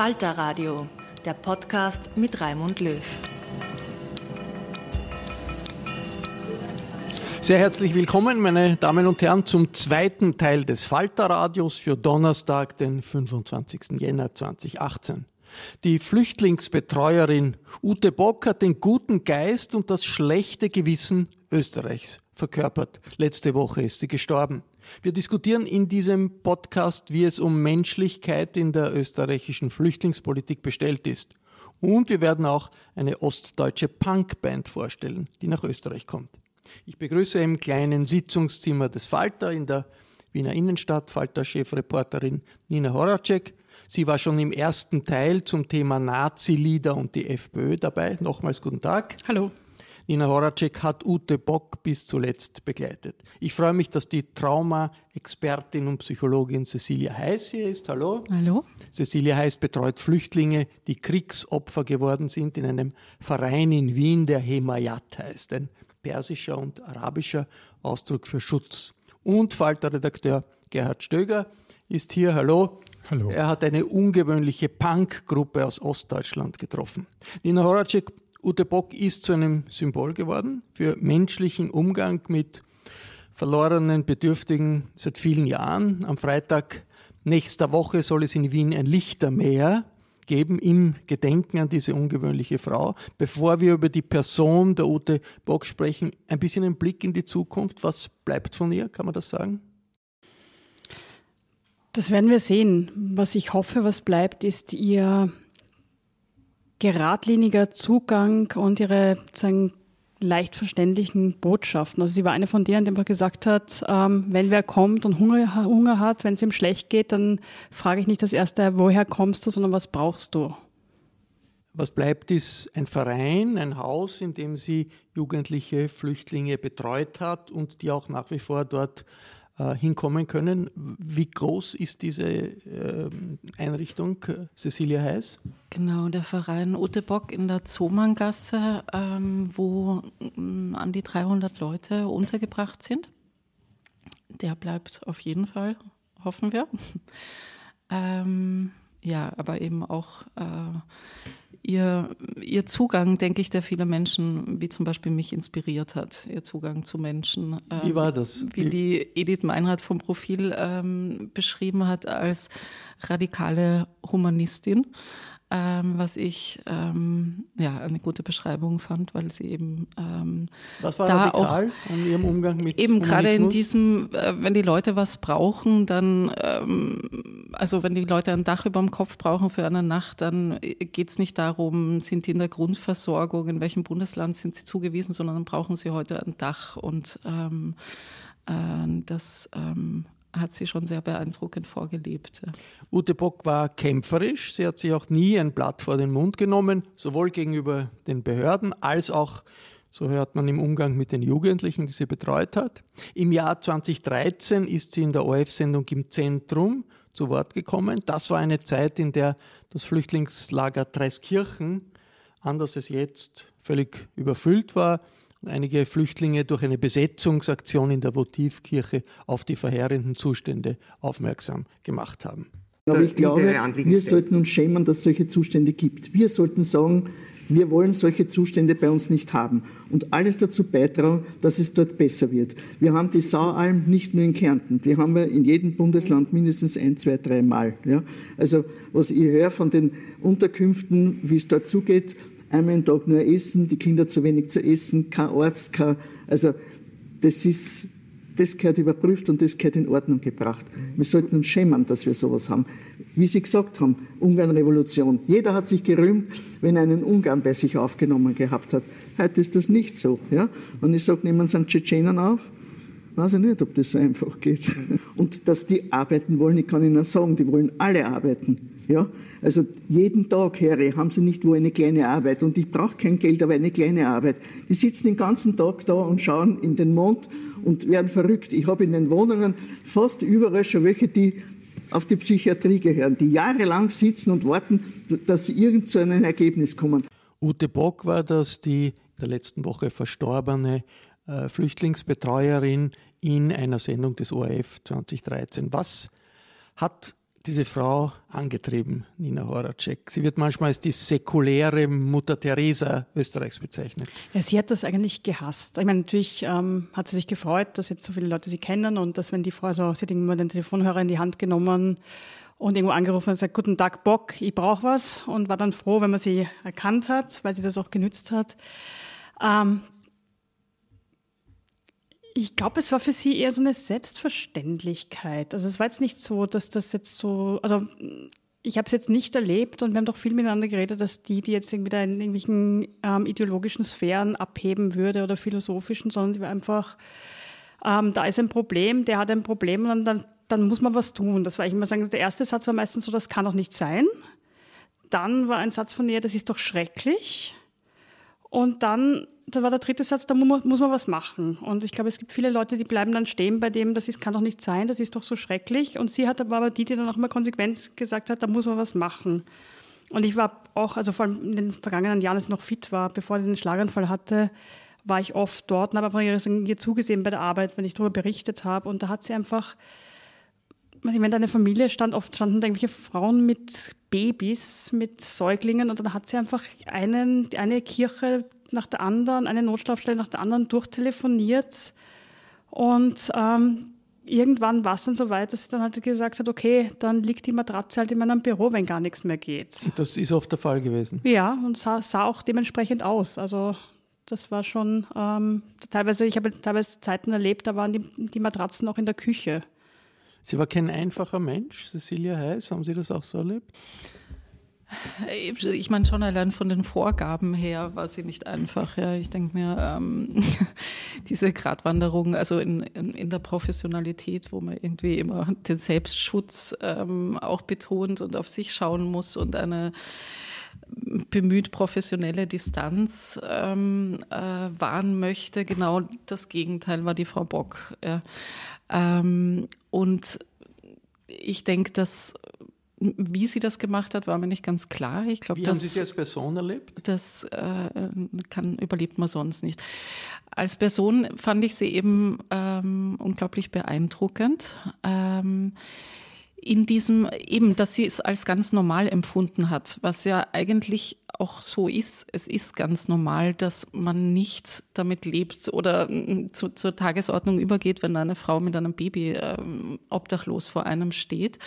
Falter Radio, der Podcast mit Raimund Löw. Sehr herzlich willkommen, meine Damen und Herren, zum zweiten Teil des Falter-Radios für Donnerstag, den 25. Jänner 2018. Die Flüchtlingsbetreuerin Ute Bock hat den guten Geist und das schlechte Gewissen Österreichs verkörpert. Letzte Woche ist sie gestorben. Wir diskutieren in diesem Podcast, wie es um Menschlichkeit in der österreichischen Flüchtlingspolitik bestellt ist. Und wir werden auch eine ostdeutsche Punkband vorstellen, die nach Österreich kommt. Ich begrüße im kleinen Sitzungszimmer des Falter in der Wiener Innenstadt Falter-Chefreporterin Nina Horacek. Sie war schon im ersten Teil zum Thema Nazi-Lieder und die FPÖ dabei. Nochmals guten Tag. Hallo. Nina Horacek hat Ute Bock bis zuletzt begleitet. Ich freue mich, dass die Trauma-Expertin und Psychologin Cecilia Heiß hier ist. Hallo. Hallo. Cecilia Heiß betreut Flüchtlinge, die Kriegsopfer geworden sind, in einem Verein in Wien, der Hemayat heißt. Ein persischer und arabischer Ausdruck für Schutz. Und Falter-Redakteur Gerhard Stöger ist hier. Hallo. Hallo. Er hat eine ungewöhnliche Punk-Gruppe aus Ostdeutschland getroffen. Nina Horacek Ute Bock ist zu einem Symbol geworden für menschlichen Umgang mit verlorenen Bedürftigen seit vielen Jahren. Am Freitag nächster Woche soll es in Wien ein Lichtermeer geben im Gedenken an diese ungewöhnliche Frau. Bevor wir über die Person der Ute Bock sprechen, ein bisschen ein Blick in die Zukunft. Was bleibt von ihr? Kann man das sagen? Das werden wir sehen. Was ich hoffe, was bleibt, ist ihr geradliniger Zugang und ihre sagen, leicht verständlichen Botschaften. Also sie war eine von denen, die einfach gesagt hat, ähm, wenn wer kommt und Hunger, Hunger hat, wenn es ihm schlecht geht, dann frage ich nicht das Erste, woher kommst du, sondern was brauchst du? Was bleibt, ist ein Verein, ein Haus, in dem sie jugendliche Flüchtlinge betreut hat und die auch nach wie vor dort äh, hinkommen können. Wie groß ist diese äh, Einrichtung, Cecilia Heiß? Genau, der Verein Ute Bock in der Zomanngasse, ähm, wo ähm, an die 300 Leute untergebracht sind. Der bleibt auf jeden Fall, hoffen wir. ähm, ja, aber eben auch äh, ihr, ihr Zugang, denke ich, der viele Menschen, wie zum Beispiel mich inspiriert hat, ihr Zugang zu Menschen. Ähm, wie war das? Wie, wie die Edith Meinrad vom Profil ähm, beschrieben hat als radikale Humanistin ähm, was ich ähm, ja eine gute Beschreibung fand, weil sie eben ähm, was war da radikal auch an ihrem Umgang mit eben gerade in diesem, äh, wenn die Leute was brauchen, dann ähm, also wenn die Leute ein Dach über dem Kopf brauchen für eine Nacht, dann geht es nicht darum, sind die in der Grundversorgung, in welchem Bundesland sind sie zugewiesen, sondern dann brauchen sie heute ein Dach und ähm, äh, das ähm, hat sie schon sehr beeindruckend vorgelebt. Ute Bock war kämpferisch. Sie hat sich auch nie ein Blatt vor den Mund genommen, sowohl gegenüber den Behörden als auch, so hört man im Umgang mit den Jugendlichen, die sie betreut hat. Im Jahr 2013 ist sie in der ORF-Sendung im Zentrum zu Wort gekommen. Das war eine Zeit, in der das Flüchtlingslager Dreiskirchen, anders als jetzt, völlig überfüllt war einige Flüchtlinge durch eine Besetzungsaktion in der Votivkirche auf die verheerenden Zustände aufmerksam gemacht haben. Aber ich glaube, wir sollten uns schämen, dass es solche Zustände gibt. Wir sollten sagen, wir wollen solche Zustände bei uns nicht haben und alles dazu beitragen, dass es dort besser wird. Wir haben die Saualm nicht nur in Kärnten, die haben wir in jedem Bundesland mindestens ein, zwei, drei Mal. Ja? Also was ich höre von den Unterkünften, wie es dort zugeht, einmal am Tag nur essen, die Kinder zu wenig zu essen, kein Arzt, kein, also das ist, das gehört überprüft und das gehört in Ordnung gebracht. Wir sollten uns schämen, dass wir sowas haben. Wie Sie gesagt haben, Ungarn-Revolution. Jeder hat sich gerühmt, wenn er einen Ungarn bei sich aufgenommen gehabt hat. Heute ist das nicht so. Ja? Und ich sage, nehmen Sie einen Tschetschenen auf, weiß ich nicht, ob das so einfach geht. Und dass die arbeiten wollen, ich kann Ihnen sagen, die wollen alle arbeiten. Ja? Also jeden Tag, Herr, haben Sie nicht wo eine kleine Arbeit. Und ich brauche kein Geld, aber eine kleine Arbeit. Die sitzen den ganzen Tag da und schauen in den Mond und werden verrückt. Ich habe in den Wohnungen fast überall schon welche, die auf die Psychiatrie gehören, die jahrelang sitzen und warten, dass sie irgend zu einem Ergebnis kommen. Ute Bock war das, die in der letzten Woche verstorbene äh, Flüchtlingsbetreuerin in einer Sendung des ORF 2013. Was hat diese Frau angetrieben, Nina Horacek. Sie wird manchmal als die säkuläre Mutter Teresa Österreichs bezeichnet. Ja, sie hat das eigentlich gehasst. Ich meine, natürlich ähm, hat sie sich gefreut, dass jetzt so viele Leute sie kennen und dass wenn die Frau so, sie hat irgendwann den Telefonhörer in die Hand genommen und irgendwo angerufen und gesagt, guten Tag Bock, ich brauche was und war dann froh, wenn man sie erkannt hat, weil sie das auch genützt hat. Ähm, ich glaube, es war für sie eher so eine Selbstverständlichkeit. Also es war jetzt nicht so, dass das jetzt so, also ich habe es jetzt nicht erlebt und wir haben doch viel miteinander geredet, dass die, die jetzt irgendwie da in irgendwelchen ähm, ideologischen Sphären abheben würde oder philosophischen, sondern sie war einfach, ähm, da ist ein Problem, der hat ein Problem und dann, dann muss man was tun. Das war ich immer sagen, der erste Satz war meistens so, das kann doch nicht sein. Dann war ein Satz von ihr, das ist doch schrecklich. Und dann da war der dritte Satz, da muss, muss man was machen. Und ich glaube, es gibt viele Leute, die bleiben dann stehen bei dem, das ist, kann doch nicht sein, das ist doch so schrecklich. Und sie hat aber die, die dann auch immer konsequent gesagt hat, da muss man was machen. Und ich war auch, also vor allem in den vergangenen Jahren, als ich noch fit war, bevor ich den Schlaganfall hatte, war ich oft dort und habe einfach ihr zugesehen bei der Arbeit, wenn ich darüber berichtet habe. Und da hat sie einfach, ich meine, deine Familie stand oft, standen irgendwelche Frauen mit Babys, mit Säuglingen und dann hat sie einfach einen, eine Kirche nach der anderen, eine Notschlafstelle nach der anderen durchtelefoniert. Und ähm, irgendwann war es dann so weit, dass sie dann halt gesagt hat, okay, dann liegt die Matratze halt in meinem Büro, wenn gar nichts mehr geht. Das ist oft der Fall gewesen. Ja, und sah, sah auch dementsprechend aus. Also das war schon ähm, teilweise, ich habe teilweise Zeiten erlebt, da waren die, die Matratzen auch in der Küche. Sie war kein einfacher Mensch, Cecilia Heiß, haben Sie das auch so erlebt? Ich meine schon allein von den Vorgaben her war sie nicht einfach. Ja. Ich denke mir, ähm, diese Gratwanderung, also in, in, in, der Professionalität, wo man irgendwie immer den Selbstschutz ähm, auch betont und auf sich schauen muss und eine bemüht professionelle Distanz ähm, äh, wahren möchte. Genau das Gegenteil war die Frau Bock. Ja. Ähm, und ich denke, dass wie sie das gemacht hat, war mir nicht ganz klar. Ich glaub, Wie das, haben Sie sie als Person erlebt? Das äh, kann, überlebt man sonst nicht. Als Person fand ich sie eben ähm, unglaublich beeindruckend. Ähm, in diesem eben, dass sie es als ganz normal empfunden hat, was ja eigentlich auch so ist. Es ist ganz normal, dass man nicht damit lebt oder mm, zu, zur Tagesordnung übergeht, wenn eine Frau mit einem Baby äh, obdachlos vor einem steht.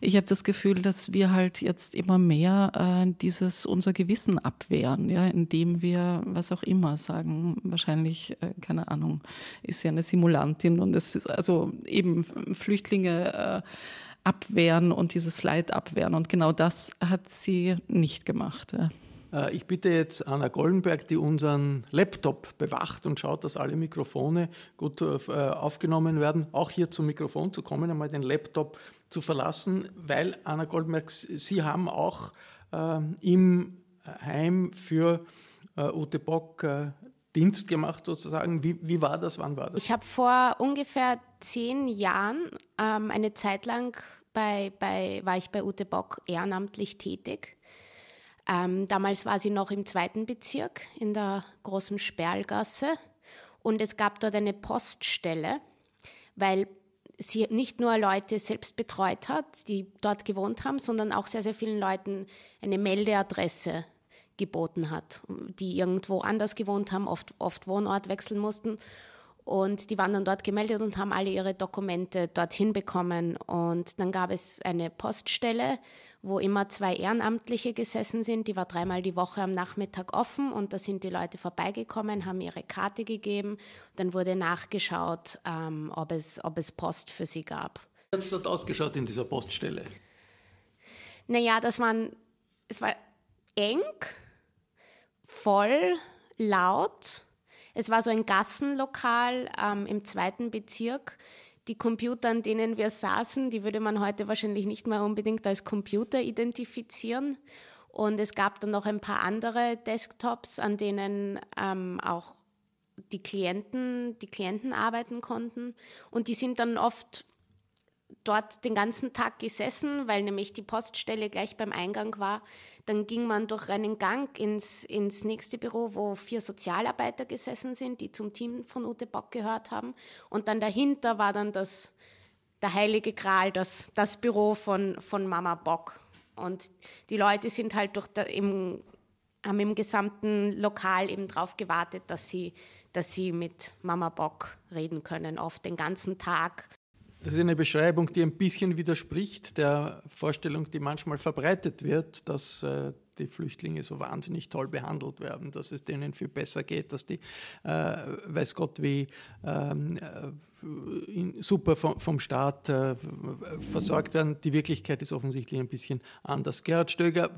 Ich habe das Gefühl, dass wir halt jetzt immer mehr äh, dieses unser Gewissen abwehren, ja, indem wir was auch immer sagen. Wahrscheinlich, äh, keine Ahnung, ist sie eine Simulantin und es ist also eben Flüchtlinge äh, abwehren und dieses Leid abwehren. Und genau das hat sie nicht gemacht. Äh, ich bitte jetzt Anna Goldenberg, die unseren Laptop bewacht und schaut, dass alle Mikrofone gut äh, aufgenommen werden, auch hier zum Mikrofon zu kommen, einmal den Laptop zu verlassen, weil Anna Goldenberg, Sie haben auch äh, im Heim für äh, Ute Bock äh, Dienst gemacht sozusagen. Wie, wie war das? Wann war das? Ich habe vor ungefähr zehn Jahren ähm, eine Zeit lang bei, bei, war ich bei Ute Bock ehrenamtlich tätig. Ähm, damals war sie noch im zweiten Bezirk in der großen Sperlgasse und es gab dort eine Poststelle, weil sie nicht nur Leute selbst betreut hat, die dort gewohnt haben, sondern auch sehr, sehr vielen Leuten eine Meldeadresse geboten hat, die irgendwo anders gewohnt haben, oft, oft Wohnort wechseln mussten und die waren dann dort gemeldet und haben alle ihre Dokumente dorthin bekommen. Und dann gab es eine Poststelle, wo immer zwei Ehrenamtliche gesessen sind. Die war dreimal die Woche am Nachmittag offen und da sind die Leute vorbeigekommen, haben ihre Karte gegeben. Dann wurde nachgeschaut, ähm, ob, es, ob es Post für sie gab. Wie hat es dort ausgeschaut in dieser Poststelle? Naja, das waren, es war eng, voll, laut es war so ein Gassenlokal ähm, im zweiten Bezirk. Die Computer, an denen wir saßen, die würde man heute wahrscheinlich nicht mehr unbedingt als Computer identifizieren. Und es gab dann noch ein paar andere Desktops, an denen ähm, auch die Klienten, die Klienten arbeiten konnten. Und die sind dann oft dort den ganzen Tag gesessen, weil nämlich die Poststelle gleich beim Eingang war. Dann ging man durch einen Gang ins, ins nächste Büro, wo vier Sozialarbeiter gesessen sind, die zum Team von Ute Bock gehört haben. Und dann dahinter war dann das, der heilige Gral, das, das Büro von, von Mama Bock. Und die Leute sind halt durch der, im, haben im gesamten Lokal eben drauf gewartet, dass sie, dass sie mit Mama Bock reden können, oft den ganzen Tag das ist eine Beschreibung, die ein bisschen widerspricht der Vorstellung, die manchmal verbreitet wird, dass äh, die Flüchtlinge so wahnsinnig toll behandelt werden, dass es denen viel besser geht, dass die, äh, weiß Gott wie, ähm, äh, super vom, vom Staat äh, versorgt werden. Die Wirklichkeit ist offensichtlich ein bisschen anders. Gerhard Stöger,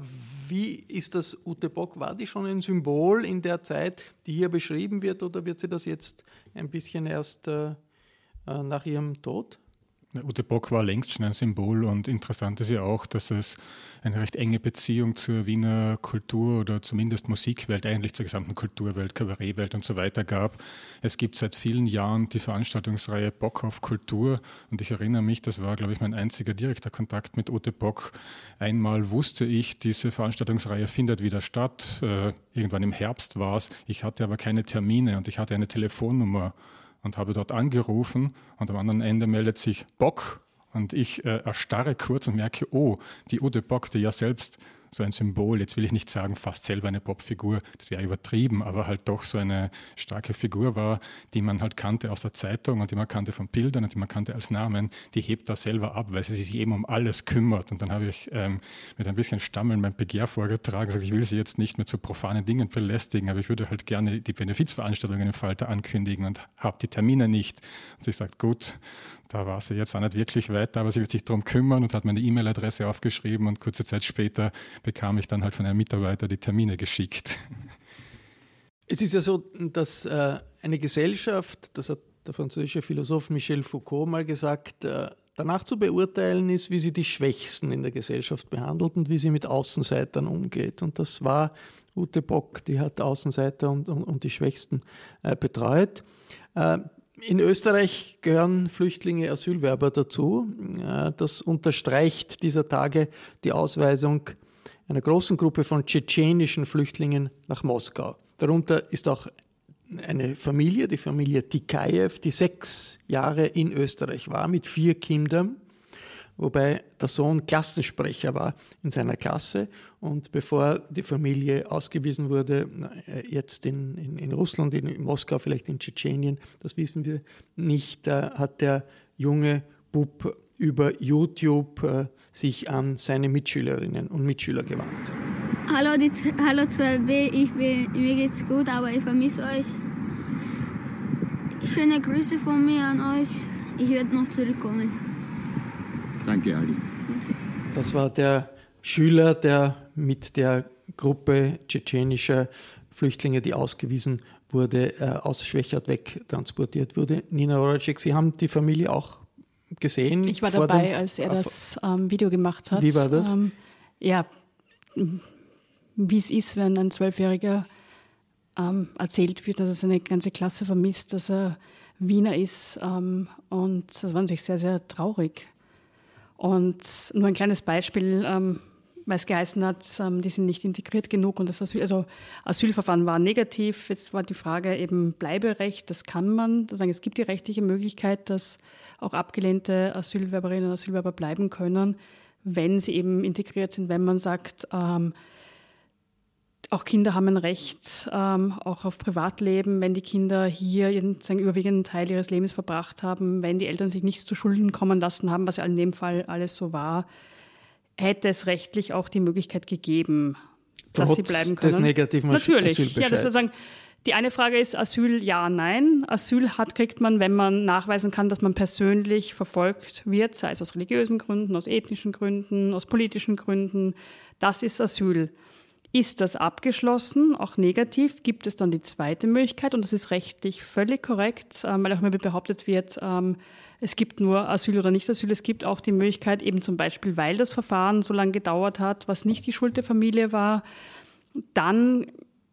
wie ist das Ute Bock? War die schon ein Symbol in der Zeit, die hier beschrieben wird, oder wird sie das jetzt ein bisschen erst äh, äh, nach ihrem Tod? Ute Bock war längst schon ein Symbol und interessant ist ja auch, dass es eine recht enge Beziehung zur Wiener Kultur oder zumindest Musikwelt, eigentlich zur gesamten Kulturwelt, Kabarettwelt und so weiter gab. Es gibt seit vielen Jahren die Veranstaltungsreihe Bock auf Kultur und ich erinnere mich, das war, glaube ich, mein einziger direkter Kontakt mit Ute Bock. Einmal wusste ich, diese Veranstaltungsreihe findet wieder statt. Äh, irgendwann im Herbst war es. Ich hatte aber keine Termine und ich hatte eine Telefonnummer und habe dort angerufen und am anderen Ende meldet sich Bock und ich äh, erstarre kurz und merke, oh, die Ute Bock, die ja selbst so ein Symbol, jetzt will ich nicht sagen, fast selber eine Popfigur, das wäre übertrieben, aber halt doch so eine starke Figur war, die man halt kannte aus der Zeitung und die man kannte von Bildern und die man kannte als Namen, die hebt da selber ab, weil sie sich eben um alles kümmert. Und dann habe ich ähm, mit ein bisschen Stammeln mein Begehr vorgetragen, gesagt, ich will sie jetzt nicht mit so profanen Dingen belästigen, aber ich würde halt gerne die Benefizveranstaltungen im Falter ankündigen und habe die Termine nicht. Und sie sagt, gut, da war sie jetzt auch nicht wirklich weiter, aber sie wird sich darum kümmern und hat meine E-Mail-Adresse aufgeschrieben und kurze Zeit später bekam ich dann halt von einem Mitarbeiter die Termine geschickt. Es ist ja so, dass äh, eine Gesellschaft, das hat der französische Philosoph Michel Foucault mal gesagt, äh, danach zu beurteilen ist, wie sie die Schwächsten in der Gesellschaft behandelt und wie sie mit Außenseitern umgeht. Und das war Ute Bock, die hat Außenseiter und, und, und die Schwächsten äh, betreut. In Österreich gehören Flüchtlinge, Asylwerber dazu. Äh, das unterstreicht dieser Tage die Ausweisung einer großen Gruppe von tschetschenischen Flüchtlingen nach Moskau. Darunter ist auch eine Familie, die Familie Tikayev, die sechs Jahre in Österreich war mit vier Kindern wobei der Sohn Klassensprecher war in seiner Klasse. Und bevor die Familie ausgewiesen wurde, jetzt in, in, in Russland, in Moskau, vielleicht in Tschetschenien, das wissen wir nicht, hat der junge Bub über YouTube äh, sich an seine Mitschülerinnen und Mitschüler gewandt. Hallo, die, hallo 2B, ich bin, mir geht's gut, aber ich vermisse euch. Schöne Grüße von mir an euch. Ich werde noch zurückkommen. Danke, Ali. Das war der Schüler, der mit der Gruppe tschetschenischer Flüchtlinge, die ausgewiesen wurde, äh, aus Schwächert wegtransportiert wurde. Nina Horacek, Sie haben die Familie auch gesehen? Ich war dabei, dem, als er das ähm, Video gemacht hat. Wie war das? Ähm, ja, wie es ist, wenn ein Zwölfjähriger ähm, erzählt wird, dass er seine ganze Klasse vermisst, dass er Wiener ist. Ähm, und das war natürlich sehr, sehr traurig. Und nur ein kleines Beispiel, ähm, weil es geheißen hat, ähm, die sind nicht integriert genug und das Asyl, also Asylverfahren war negativ. Es war die Frage eben Bleiberecht, das kann man. Das heißt, es gibt die rechtliche Möglichkeit, dass auch abgelehnte Asylwerberinnen und Asylwerber bleiben können, wenn sie eben integriert sind, wenn man sagt, ähm, auch Kinder haben ein Recht ähm, auch auf Privatleben, wenn die Kinder hier ihren überwiegenden Teil ihres Lebens verbracht haben, wenn die Eltern sich nichts zu Schulden kommen lassen haben, was ja in dem Fall alles so war, hätte es rechtlich auch die Möglichkeit gegeben, Trotz dass sie bleiben können. Des negativen Natürlich. Ja, das ist sagen, die eine Frage ist Asyl, ja, nein. Asyl hat, kriegt man, wenn man nachweisen kann, dass man persönlich verfolgt wird, sei es aus religiösen Gründen, aus ethnischen Gründen, aus politischen Gründen. Das ist Asyl. Ist das abgeschlossen, auch negativ, gibt es dann die zweite Möglichkeit und das ist rechtlich völlig korrekt, ähm, weil auch immer behauptet wird, ähm, es gibt nur Asyl oder Nicht-Asyl. Es gibt auch die Möglichkeit, eben zum Beispiel, weil das Verfahren so lange gedauert hat, was nicht die Schuld der Familie war, dann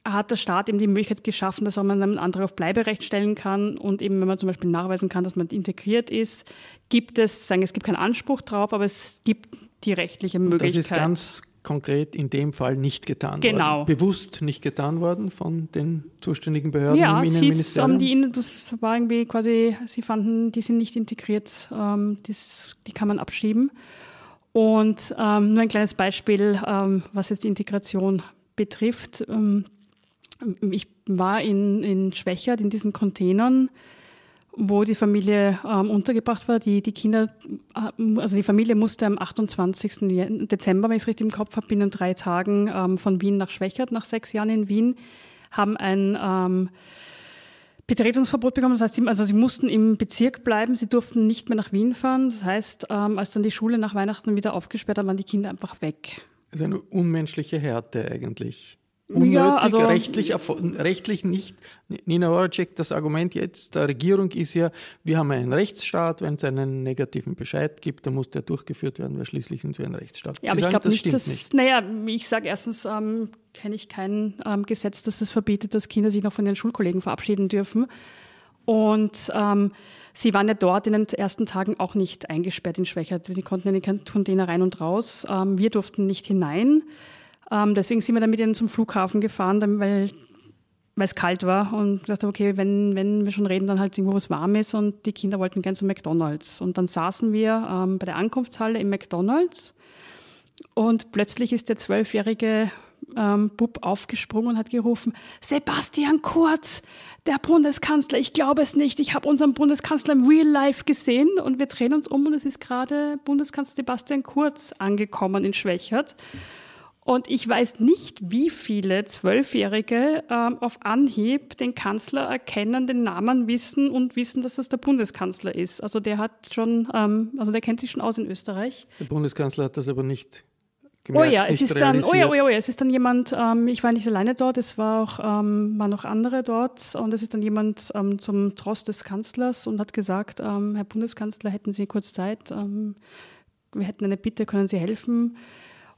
hat der Staat eben die Möglichkeit geschaffen, dass man einen Antrag auf Bleiberecht stellen kann und eben, wenn man zum Beispiel nachweisen kann, dass man integriert ist, gibt es, sagen, es gibt keinen Anspruch drauf, aber es gibt die rechtliche Möglichkeit. Das ist ganz konkret in dem Fall nicht getan genau. worden. Bewusst nicht getan worden von den zuständigen Behörden ja, im Innenministerium? Ja, die, das war irgendwie quasi, sie fanden, die sind nicht integriert, ähm, das, die kann man abschieben. Und ähm, nur ein kleines Beispiel, ähm, was jetzt die Integration betrifft. Ähm, ich war in, in Schwächert in diesen Containern wo die Familie ähm, untergebracht war. Die, die Kinder, äh, also die Familie musste am 28. Dezember, wenn ich es richtig im Kopf habe, binnen drei Tagen ähm, von Wien nach Schwächert, nach sechs Jahren in Wien, haben ein ähm, Betretungsverbot bekommen. Das heißt, sie, also sie mussten im Bezirk bleiben, sie durften nicht mehr nach Wien fahren. Das heißt, ähm, als dann die Schule nach Weihnachten wieder aufgesperrt hat, waren die Kinder einfach weg. Ist eine unmenschliche Härte eigentlich unnötig, ja, also, rechtlich, rechtlich nicht. Nina Horacek, das Argument jetzt der Regierung ist ja, wir haben einen Rechtsstaat, wenn es einen negativen Bescheid gibt, dann muss der durchgeführt werden, weil schließlich sind wir ein Rechtsstaat. Ja, aber ich glaube nicht, dass, nicht. naja, ich sage erstens, ähm, kenne ich kein ähm, Gesetz, das es verbietet, dass Kinder sich noch von ihren Schulkollegen verabschieden dürfen. Und ähm, sie waren ja dort in den ersten Tagen auch nicht eingesperrt in Schwächert. Sie konnten in den Container rein und raus. Ähm, wir durften nicht hinein. Ähm, deswegen sind wir dann mit ihnen zum Flughafen gefahren, weil weil es kalt war und dachte, okay, wenn, wenn wir schon reden, dann halt irgendwo, wo es warm ist und die Kinder wollten gern zu McDonalds. Und dann saßen wir ähm, bei der Ankunftshalle im McDonalds und plötzlich ist der zwölfjährige ähm, Bub aufgesprungen und hat gerufen, Sebastian Kurz, der Bundeskanzler, ich glaube es nicht, ich habe unseren Bundeskanzler im Real Life gesehen und wir drehen uns um und es ist gerade Bundeskanzler Sebastian Kurz angekommen in Schwächert. Und ich weiß nicht, wie viele Zwölfjährige ähm, auf Anhieb den Kanzler erkennen, den Namen wissen und wissen, dass das der Bundeskanzler ist. Also der hat schon, ähm, also der kennt sich schon aus in Österreich. Der Bundeskanzler hat das aber nicht gemerkt, Oh ja, es ist dann, oh ja, oh ja, oh ja, es ist dann jemand, ähm, ich war nicht alleine dort, es war auch, ähm, waren noch andere dort und es ist dann jemand ähm, zum Trost des Kanzlers und hat gesagt, ähm, Herr Bundeskanzler, hätten Sie kurz Zeit, ähm, wir hätten eine Bitte, können Sie helfen?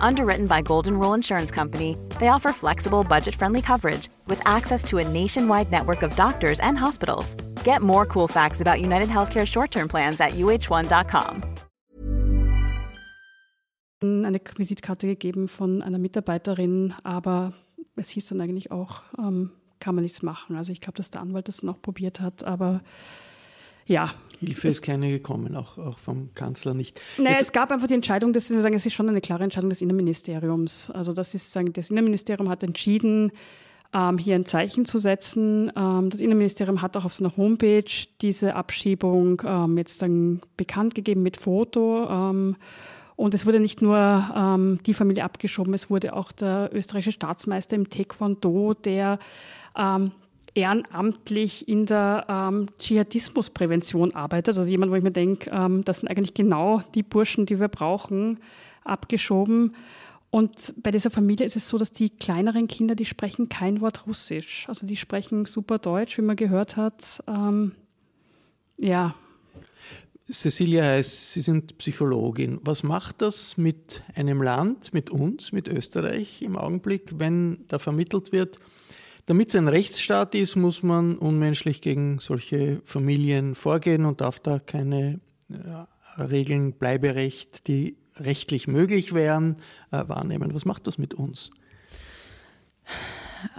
Underwritten by Golden Rule Insurance Company, they offer flexible, budget friendly coverage with access to a nationwide network of doctors and hospitals. Get more cool facts about United Healthcare short term plans at uh1.com. Eine Visitkarte gegeben von einer Mitarbeiterin, aber es hieß dann eigentlich auch, ähm, kann man nichts machen. Also ich glaube, dass der Anwalt das noch probiert hat, aber ja. Hilfe ist keine gekommen, auch, auch vom Kanzler nicht. Naja, es gab einfach die Entscheidung, dass Sie sagen, es ist schon eine klare Entscheidung des Innenministeriums. Also das ist sagen, das Innenministerium hat entschieden, ähm, hier ein Zeichen zu setzen. Ähm, das Innenministerium hat auch auf seiner Homepage diese Abschiebung ähm, jetzt dann bekannt gegeben mit Foto. Ähm, und es wurde nicht nur ähm, die Familie abgeschoben, es wurde auch der österreichische Staatsmeister im Taekwondo, der ähm, ehrenamtlich in der ähm, Dschihadismusprävention arbeitet. Also jemand, wo ich mir denke, ähm, das sind eigentlich genau die Burschen, die wir brauchen, abgeschoben. Und bei dieser Familie ist es so, dass die kleineren Kinder, die sprechen kein Wort Russisch. Also die sprechen super Deutsch, wie man gehört hat. Ähm, ja. Cecilia heißt, Sie sind Psychologin. Was macht das mit einem Land, mit uns, mit Österreich im Augenblick, wenn da vermittelt wird, damit es ein Rechtsstaat ist, muss man unmenschlich gegen solche Familien vorgehen und darf da keine ja, Regeln, Bleiberecht, die rechtlich möglich wären, äh, wahrnehmen. Was macht das mit uns?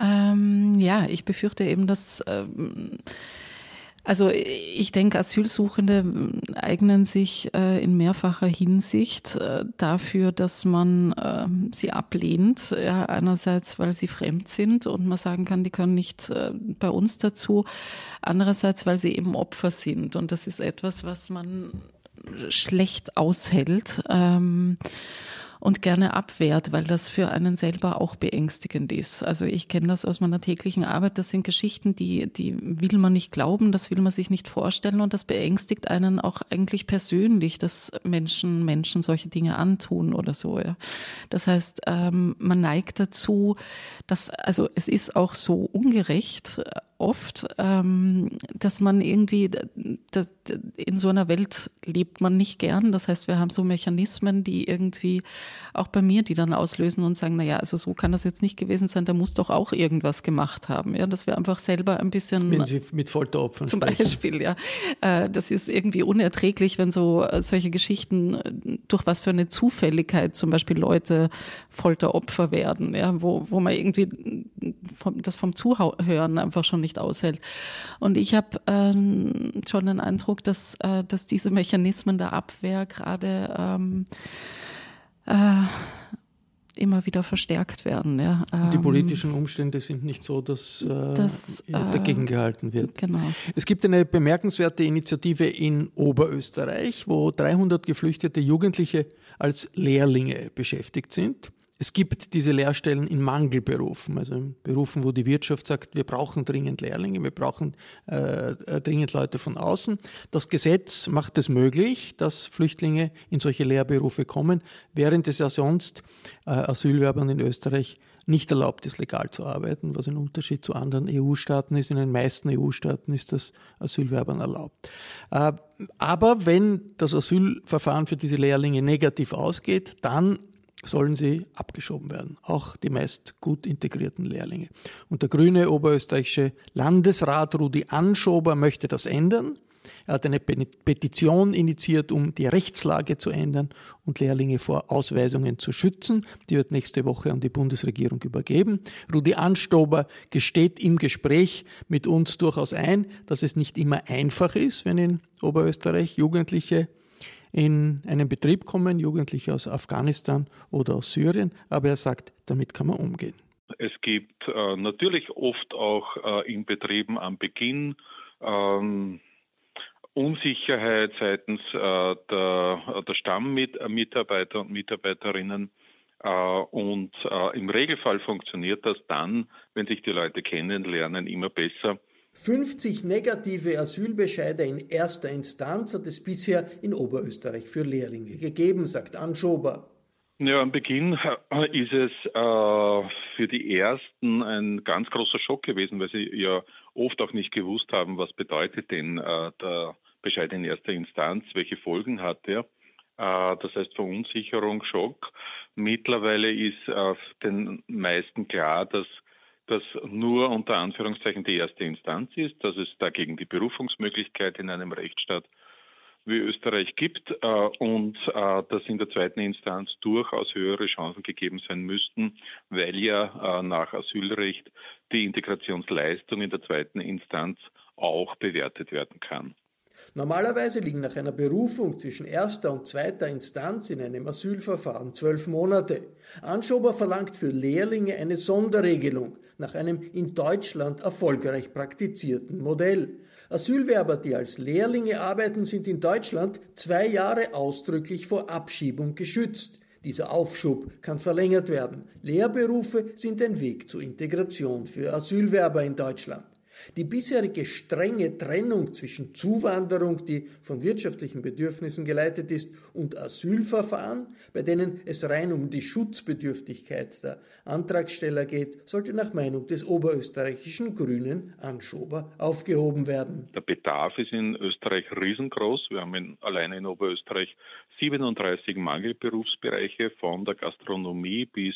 Ähm, ja, ich befürchte eben, dass. Ähm also ich denke, Asylsuchende eignen sich äh, in mehrfacher Hinsicht äh, dafür, dass man äh, sie ablehnt. Ja, einerseits, weil sie fremd sind und man sagen kann, die können nicht äh, bei uns dazu. Andererseits, weil sie eben Opfer sind. Und das ist etwas, was man schlecht aushält. Ähm, und gerne abwehrt, weil das für einen selber auch beängstigend ist. Also ich kenne das aus meiner täglichen Arbeit. Das sind Geschichten, die, die will man nicht glauben, das will man sich nicht vorstellen und das beängstigt einen auch eigentlich persönlich, dass Menschen Menschen solche Dinge antun oder so. Ja. Das heißt, ähm, man neigt dazu, dass also es ist auch so ungerecht oft, ähm, dass man irgendwie, in so einer Welt lebt man nicht gern. Das heißt, wir haben so Mechanismen, die irgendwie auch bei mir, die dann auslösen und sagen, naja, also so kann das jetzt nicht gewesen sein, der muss doch auch irgendwas gemacht haben. Ja, dass wir einfach selber ein bisschen. Wenn Sie mit Folteropfern Zum sprechen. Beispiel, ja. Äh, das ist irgendwie unerträglich, wenn so äh, solche Geschichten äh, durch was für eine Zufälligkeit zum Beispiel Leute Folteropfer werden, ja, wo, wo man irgendwie das vom Zuhören einfach schon nicht aushält. Und ich habe ähm, schon den Eindruck, dass, äh, dass diese Mechanismen der Abwehr gerade ähm, äh, immer wieder verstärkt werden. Ja. Die ähm, politischen Umstände sind nicht so, dass äh, das, äh, dagegen gehalten wird. Genau. Es gibt eine bemerkenswerte Initiative in Oberösterreich, wo 300 geflüchtete Jugendliche als Lehrlinge beschäftigt sind. Es gibt diese Lehrstellen in Mangelberufen, also in Berufen, wo die Wirtschaft sagt, wir brauchen dringend Lehrlinge, wir brauchen äh, äh, dringend Leute von außen. Das Gesetz macht es möglich, dass Flüchtlinge in solche Lehrberufe kommen, während es ja sonst äh, Asylwerbern in Österreich nicht erlaubt ist, legal zu arbeiten, was ein Unterschied zu anderen EU-Staaten ist. In den meisten EU-Staaten ist das Asylwerbern erlaubt. Äh, aber wenn das Asylverfahren für diese Lehrlinge negativ ausgeht, dann sollen sie abgeschoben werden, auch die meist gut integrierten Lehrlinge. Und der grüne oberösterreichische Landesrat Rudi Anschober möchte das ändern. Er hat eine Petition initiiert, um die Rechtslage zu ändern und Lehrlinge vor Ausweisungen zu schützen. Die wird nächste Woche an die Bundesregierung übergeben. Rudi Anstober gesteht im Gespräch mit uns durchaus ein, dass es nicht immer einfach ist, wenn in Oberösterreich Jugendliche in einen Betrieb kommen, Jugendliche aus Afghanistan oder aus Syrien, aber er sagt, damit kann man umgehen. Es gibt äh, natürlich oft auch äh, in Betrieben am Beginn ähm, Unsicherheit seitens äh, der, der Stammmitarbeiter und Mitarbeiterinnen. Äh, und äh, im Regelfall funktioniert das dann, wenn sich die Leute kennenlernen, immer besser 50 negative Asylbescheide in erster Instanz hat es bisher in Oberösterreich für Lehrlinge gegeben, sagt Anschober. Ja, am Beginn äh, ist es äh, für die Ersten ein ganz großer Schock gewesen, weil sie ja oft auch nicht gewusst haben, was bedeutet denn äh, der Bescheid in erster Instanz, welche Folgen hat er. Äh, das heißt Verunsicherung, Schock. Mittlerweile ist äh, den meisten klar, dass das nur unter Anführungszeichen die erste Instanz ist, dass es dagegen die Berufungsmöglichkeit in einem Rechtsstaat wie Österreich gibt äh, und äh, dass in der zweiten Instanz durchaus höhere Chancen gegeben sein müssten, weil ja äh, nach Asylrecht die Integrationsleistung in der zweiten Instanz auch bewertet werden kann. Normalerweise liegen nach einer Berufung zwischen erster und zweiter Instanz in einem Asylverfahren zwölf Monate. Anschober verlangt für Lehrlinge eine Sonderregelung, nach einem in Deutschland erfolgreich praktizierten Modell. Asylwerber, die als Lehrlinge arbeiten, sind in Deutschland zwei Jahre ausdrücklich vor Abschiebung geschützt. Dieser Aufschub kann verlängert werden. Lehrberufe sind ein Weg zur Integration für Asylwerber in Deutschland. Die bisherige strenge Trennung zwischen Zuwanderung, die von wirtschaftlichen Bedürfnissen geleitet ist, und Asylverfahren, bei denen es rein um die Schutzbedürftigkeit der Antragsteller geht, sollte nach Meinung des oberösterreichischen Grünen Anschober aufgehoben werden. Der Bedarf ist in Österreich riesengroß. Wir haben in, alleine in Oberösterreich 37 Mangelberufsbereiche von der Gastronomie bis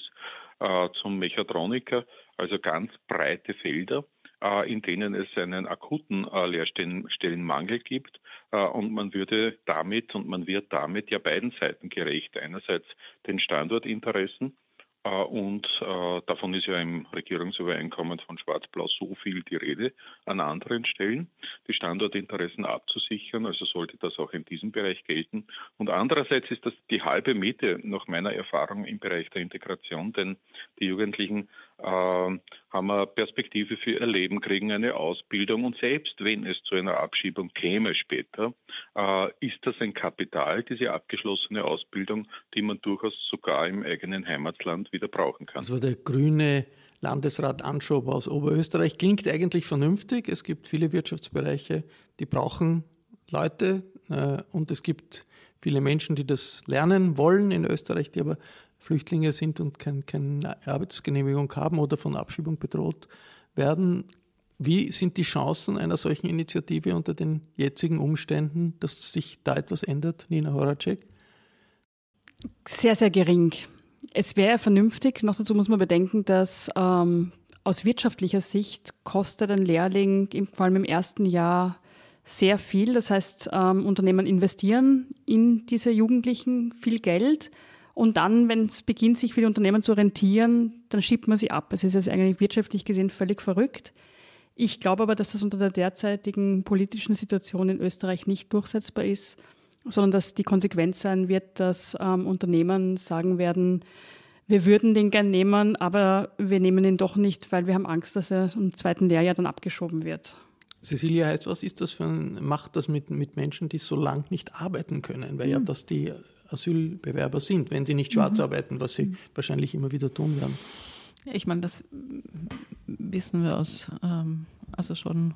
äh, zum Mechatroniker, also ganz breite Felder. Äh, in denen es einen akuten äh, Lehrstellenmangel gibt. Äh, und man würde damit und man wird damit ja beiden Seiten gerecht. Einerseits den Standortinteressen und davon ist ja im Regierungsübereinkommen von Schwarz-Blau so viel die Rede, an anderen Stellen die Standortinteressen abzusichern. Also sollte das auch in diesem Bereich gelten. Und andererseits ist das die halbe Miete nach meiner Erfahrung im Bereich der Integration, denn die Jugendlichen haben eine Perspektive für ihr Leben, kriegen eine Ausbildung und selbst wenn es zu einer Abschiebung käme später, äh, ist das ein Kapital, diese abgeschlossene Ausbildung, die man durchaus sogar im eigenen Heimatland wieder brauchen kann. War der grüne Landesrat Anschob aus Oberösterreich. Klingt eigentlich vernünftig. Es gibt viele Wirtschaftsbereiche, die brauchen Leute äh, und es gibt viele Menschen, die das lernen wollen in Österreich, die aber Flüchtlinge sind und kein, keine Arbeitsgenehmigung haben oder von Abschiebung bedroht werden. Wie sind die Chancen einer solchen Initiative unter den jetzigen Umständen, dass sich da etwas ändert, Nina Horacek? Sehr, sehr gering. Es wäre vernünftig, noch dazu muss man bedenken, dass ähm, aus wirtschaftlicher Sicht kostet ein Lehrling im, vor allem im ersten Jahr sehr viel. Das heißt, ähm, Unternehmen investieren in diese Jugendlichen viel Geld und dann, wenn es beginnt, sich für die Unternehmen zu rentieren, dann schiebt man sie ab. Es ist also eigentlich wirtschaftlich gesehen völlig verrückt. Ich glaube aber, dass das unter der derzeitigen politischen Situation in Österreich nicht durchsetzbar ist, sondern dass die Konsequenz sein wird, dass ähm, Unternehmen sagen werden, wir würden den gern nehmen, aber wir nehmen ihn doch nicht, weil wir haben Angst, dass er im zweiten Lehrjahr dann abgeschoben wird. Cecilia heißt, was ist das für ein, macht das mit, mit Menschen, die so lang nicht arbeiten können? Weil mhm. ja das die Asylbewerber sind, wenn sie nicht schwarz mhm. arbeiten, was sie mhm. wahrscheinlich immer wieder tun werden. Ich meine, das wissen wir aus, ähm, also schon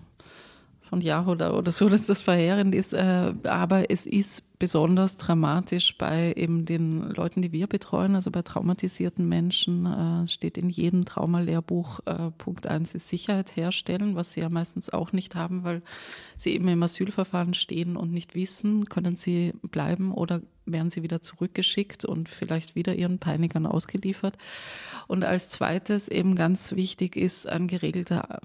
von Jahr oder, oder so, dass das verheerend ist. Äh, aber es ist besonders dramatisch bei eben den Leuten, die wir betreuen, also bei traumatisierten Menschen. Äh, steht in jedem Traumalehrbuch, äh, Punkt 1 ist Sicherheit herstellen, was sie ja meistens auch nicht haben, weil sie eben im Asylverfahren stehen und nicht wissen, können sie bleiben oder werden sie wieder zurückgeschickt und vielleicht wieder ihren Peinigern ausgeliefert. Und als zweites eben ganz wichtig ist ein geregelter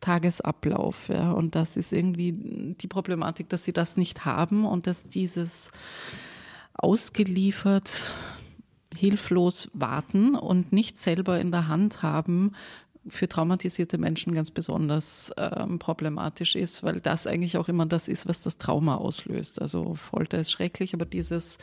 Tagesablauf. Ja. Und das ist irgendwie die Problematik, dass sie das nicht haben und dass dieses ausgeliefert hilflos warten und nicht selber in der Hand haben, für traumatisierte Menschen ganz besonders ähm, problematisch ist, weil das eigentlich auch immer das ist, was das Trauma auslöst. Also Folter ist schrecklich, aber dieses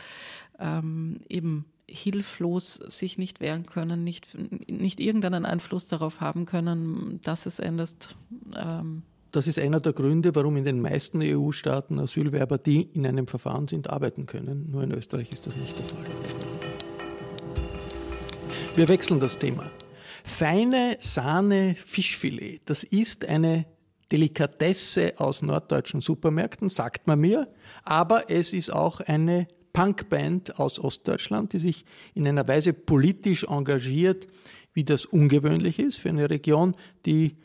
ähm, eben hilflos sich nicht wehren können, nicht, nicht irgendeinen Einfluss darauf haben können, dass es endet. Ähm das ist einer der Gründe, warum in den meisten EU-Staaten Asylwerber, die in einem Verfahren sind, arbeiten können. Nur in Österreich ist das nicht der Fall. Wir wechseln das Thema. Feine Sahne Fischfilet, das ist eine Delikatesse aus norddeutschen Supermärkten, sagt man mir, aber es ist auch eine Punkband aus Ostdeutschland, die sich in einer Weise politisch engagiert, wie das ungewöhnlich ist für eine Region, die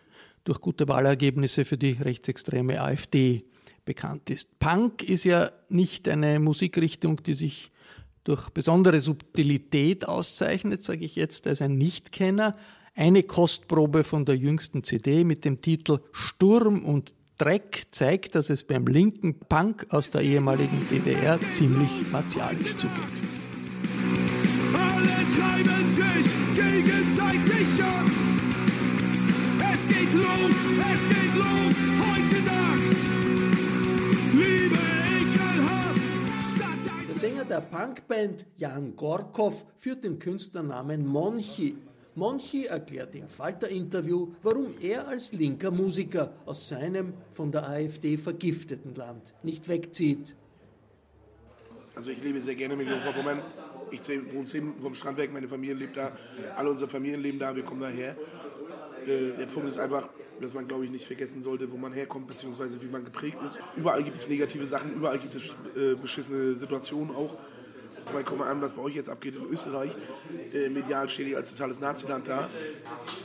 durch gute Wahlergebnisse für die rechtsextreme AfD bekannt ist. Punk ist ja nicht eine Musikrichtung, die sich durch besondere Subtilität auszeichnet, sage ich jetzt als ein Nichtkenner. Eine Kostprobe von der jüngsten CD mit dem Titel Sturm und Dreck zeigt, dass es beim linken Punk aus der ehemaligen DDR ziemlich martialisch zugeht. Alle treiben sich gegenseitig an. Es geht los, es geht los, heute Nacht. Liebe ekelhaft. Der Sänger der Punkband Jan Gorkov führt den Künstlernamen Monchi Monchi erklärt im Falter-Interview, warum er als linker Musiker aus seinem von der AfD vergifteten Land nicht wegzieht. Also ich lebe sehr gerne in Mecklenburg-Vorpommern. Ich wohne Minuten vom Strand weg, meine Familie lebt da, alle unsere Familien leben da, wir kommen daher. Äh, der Punkt ist einfach, dass man, glaube ich, nicht vergessen sollte, wo man herkommt, beziehungsweise wie man geprägt ist. Überall gibt es negative Sachen, überall gibt es äh, beschissene Situationen auch. Ich meine, guck mal an, was bei euch jetzt abgeht in Österreich. Äh, medial steht ihr als totales Naziland da.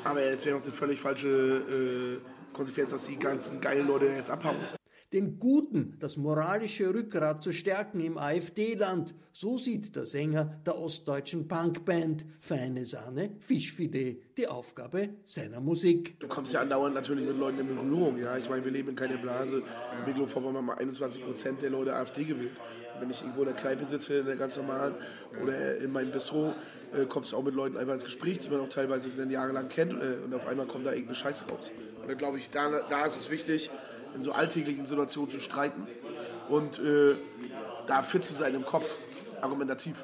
Aber es wäre noch eine völlig falsche äh, Konsequenz, dass die ganzen geilen Leute jetzt abhauen den Guten das moralische Rückgrat zu stärken im AfD-Land. So sieht der Sänger der ostdeutschen Punkband Feine Sahne Fischfilet die Aufgabe seiner Musik. Du kommst ja andauernd natürlich mit Leuten in Berührung. Ja? Ich meine, wir leben in keiner Blase. In Mecklenburg-Vorpommern haben 21 Prozent der Leute AfD gewählt. Wenn ich irgendwo in der Kneipe sitze, in der ganz normalen, oder in meinem Bistro, äh, kommst du auch mit Leuten einfach ins Gespräch, die man auch teilweise jahrelang kennt, äh, und auf einmal kommt da irgendeine Scheiße raus. Und da glaube ich, da, da ist es wichtig, in so alltäglichen Situationen zu streiten und äh, da fit zu sein im Kopf, argumentativ.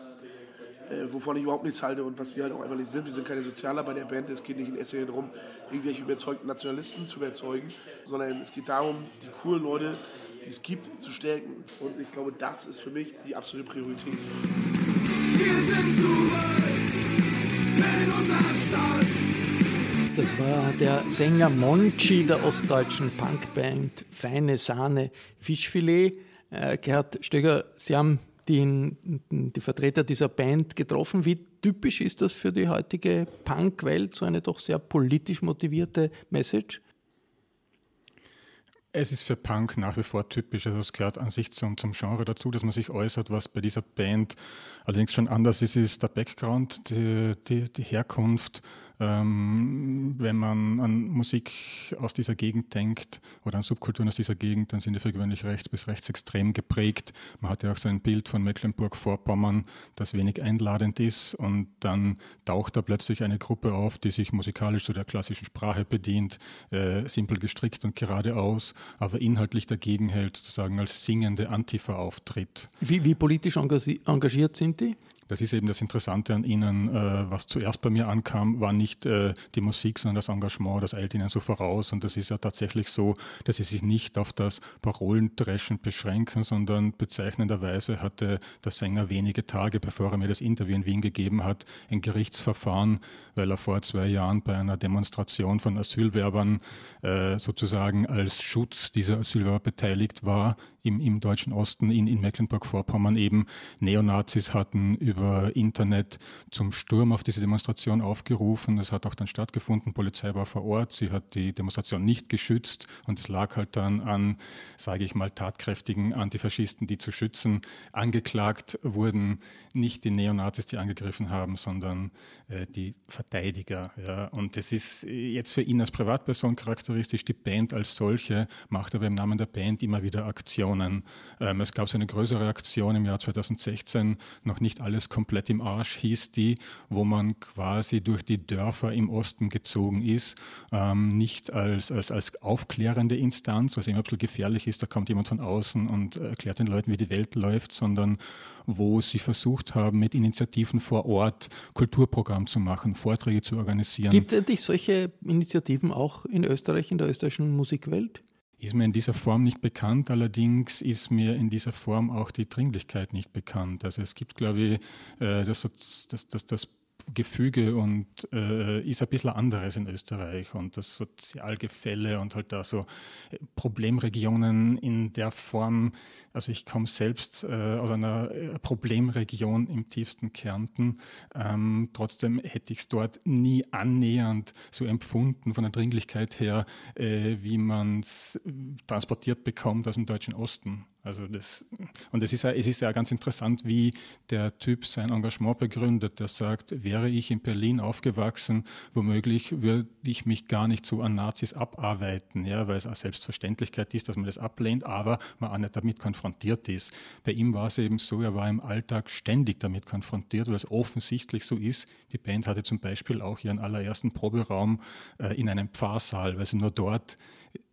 Äh, wovon ich überhaupt nichts halte und was wir halt auch einfach nicht sind. Wir sind keine Sozialer bei der Band. Es geht nicht in Linie darum, irgendwelche überzeugten Nationalisten zu überzeugen, sondern es geht darum, die coolen Leute, die es gibt, zu stärken. Und ich glaube, das ist für mich die absolute Priorität. Wir sind zurück in unserer Stadt. Das war der Sänger Monchi der ostdeutschen Punkband Feine Sahne Fischfilet. Äh, Gerhard Stöger, Sie haben die, die Vertreter dieser Band getroffen. Wie typisch ist das für die heutige Punkwelt, so eine doch sehr politisch motivierte Message? Es ist für Punk nach wie vor typisch, also es gehört an sich zum, zum Genre dazu, dass man sich äußert, was bei dieser Band allerdings schon anders ist, ist der Background, die, die, die Herkunft, ähm, wenn man an Musik aus dieser Gegend denkt oder an Subkulturen aus dieser Gegend, dann sind die für gewöhnlich rechts bis rechtsextrem geprägt. Man hat ja auch so ein Bild von Mecklenburg-Vorpommern, das wenig einladend ist und dann taucht da plötzlich eine Gruppe auf, die sich musikalisch zu der klassischen Sprache bedient, äh, simpel gestrickt und geradeaus, aber inhaltlich dagegen hält, sozusagen als singende Antifa auftritt. Wie, wie politisch engagiert sind die? Das ist eben das Interessante an Ihnen. Äh, was zuerst bei mir ankam, war nicht äh, die Musik, sondern das Engagement. Das eilt Ihnen so voraus. Und das ist ja tatsächlich so, dass Sie sich nicht auf das Parolendreschen beschränken, sondern bezeichnenderweise hatte der Sänger wenige Tage, bevor er mir das Interview in Wien gegeben hat, ein Gerichtsverfahren, weil er vor zwei Jahren bei einer Demonstration von Asylwerbern äh, sozusagen als Schutz dieser Asylwerber beteiligt war im, im deutschen Osten, in, in Mecklenburg-Vorpommern eben Neonazis hatten über Internet zum Sturm auf diese Demonstration aufgerufen. Das hat auch dann stattgefunden. Polizei war vor Ort. Sie hat die Demonstration nicht geschützt und es lag halt dann an, sage ich mal, tatkräftigen Antifaschisten, die zu schützen. Angeklagt wurden nicht die Neonazis, die angegriffen haben, sondern äh, die Verteidiger. Ja. Und das ist jetzt für ihn als Privatperson charakteristisch. Die Band als solche macht aber im Namen der Band immer wieder Aktionen. Aktionen. Ähm, es gab so eine größere Aktion im Jahr 2016, noch nicht alles komplett im Arsch hieß die, wo man quasi durch die Dörfer im Osten gezogen ist, ähm, nicht als, als, als aufklärende Instanz, was immer ein bisschen gefährlich ist, da kommt jemand von außen und erklärt den Leuten, wie die Welt läuft, sondern wo sie versucht haben, mit Initiativen vor Ort Kulturprogramm zu machen, Vorträge zu organisieren. Gibt es solche Initiativen auch in Österreich, in der österreichischen Musikwelt? Ist mir in dieser Form nicht bekannt, allerdings ist mir in dieser Form auch die Dringlichkeit nicht bekannt. Also es gibt, glaube ich, äh, das, das, das, das Gefüge und äh, ist ein bisschen anderes in Österreich und das Sozialgefälle und halt da so äh, Problemregionen in der Form, also ich komme selbst äh, aus einer äh, Problemregion im tiefsten Kärnten, ähm, trotzdem hätte ich es dort nie annähernd so empfunden von der Dringlichkeit her, äh, wie man es transportiert bekommt aus dem deutschen Osten. Also das, und es ist, ja, es ist ja ganz interessant, wie der Typ sein Engagement begründet. Der sagt, wäre ich in Berlin aufgewachsen, womöglich würde ich mich gar nicht so an Nazis abarbeiten, ja, weil es eine Selbstverständlichkeit ist, dass man das ablehnt, aber man auch nicht damit konfrontiert ist. Bei ihm war es eben so, er war im Alltag ständig damit konfrontiert, weil es offensichtlich so ist. Die Band hatte zum Beispiel auch ihren allerersten Proberaum äh, in einem Pfarrsaal, weil sie nur dort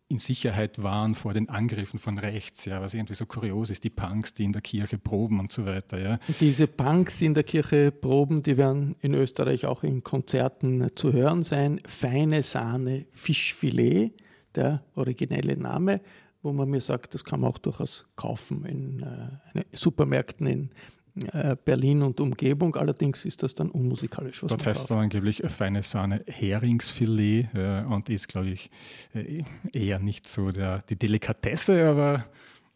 in Sicherheit waren vor den Angriffen von rechts, ja, was irgendwie so kurios ist, die Punks, die in der Kirche proben und so weiter. Ja. Diese Punks, in der Kirche proben, die werden in Österreich auch in Konzerten zu hören sein. Feine Sahne Fischfilet, der originelle Name, wo man mir sagt, das kann man auch durchaus kaufen in äh, Supermärkten in Berlin und Umgebung. Allerdings ist das dann unmusikalisch. Was Dort heißt dann angeblich feine Sahne Heringsfilet äh, und ist, glaube ich, äh, eher nicht so der, die Delikatesse, aber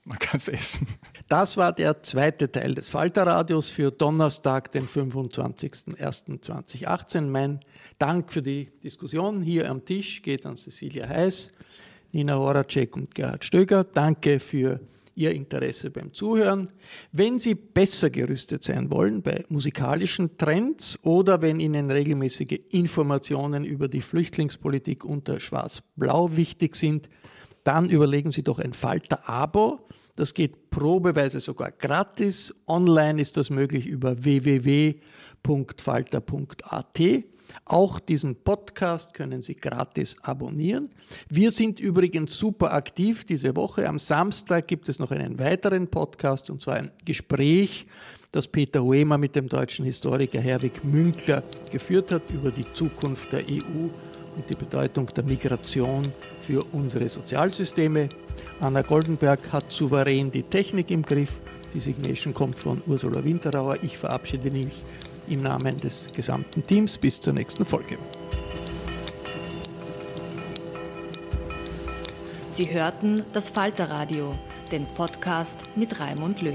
man kann es essen. Das war der zweite Teil des Falterradios für Donnerstag, den 25.01.2018. Mein Dank für die Diskussion hier am Tisch geht an Cecilia Heiß, Nina Horacek und Gerhard Stöger. Danke für die Ihr Interesse beim Zuhören. Wenn Sie besser gerüstet sein wollen bei musikalischen Trends oder wenn Ihnen regelmäßige Informationen über die Flüchtlingspolitik unter Schwarz-Blau wichtig sind, dann überlegen Sie doch ein Falter-Abo. Das geht probeweise sogar gratis. Online ist das möglich über www.falter.at. Auch diesen Podcast können Sie gratis abonnieren. Wir sind übrigens super aktiv diese Woche. Am Samstag gibt es noch einen weiteren Podcast und zwar ein Gespräch, das Peter Huemer mit dem deutschen Historiker Herwig Münkler geführt hat über die Zukunft der EU und die Bedeutung der Migration für unsere Sozialsysteme. Anna Goldenberg hat souverän die Technik im Griff. Die Signation kommt von Ursula Winterauer. Ich verabschiede mich im Namen des gesamten Teams bis zur nächsten Folge. Sie hörten das Falterradio, den Podcast mit Raimund Löw.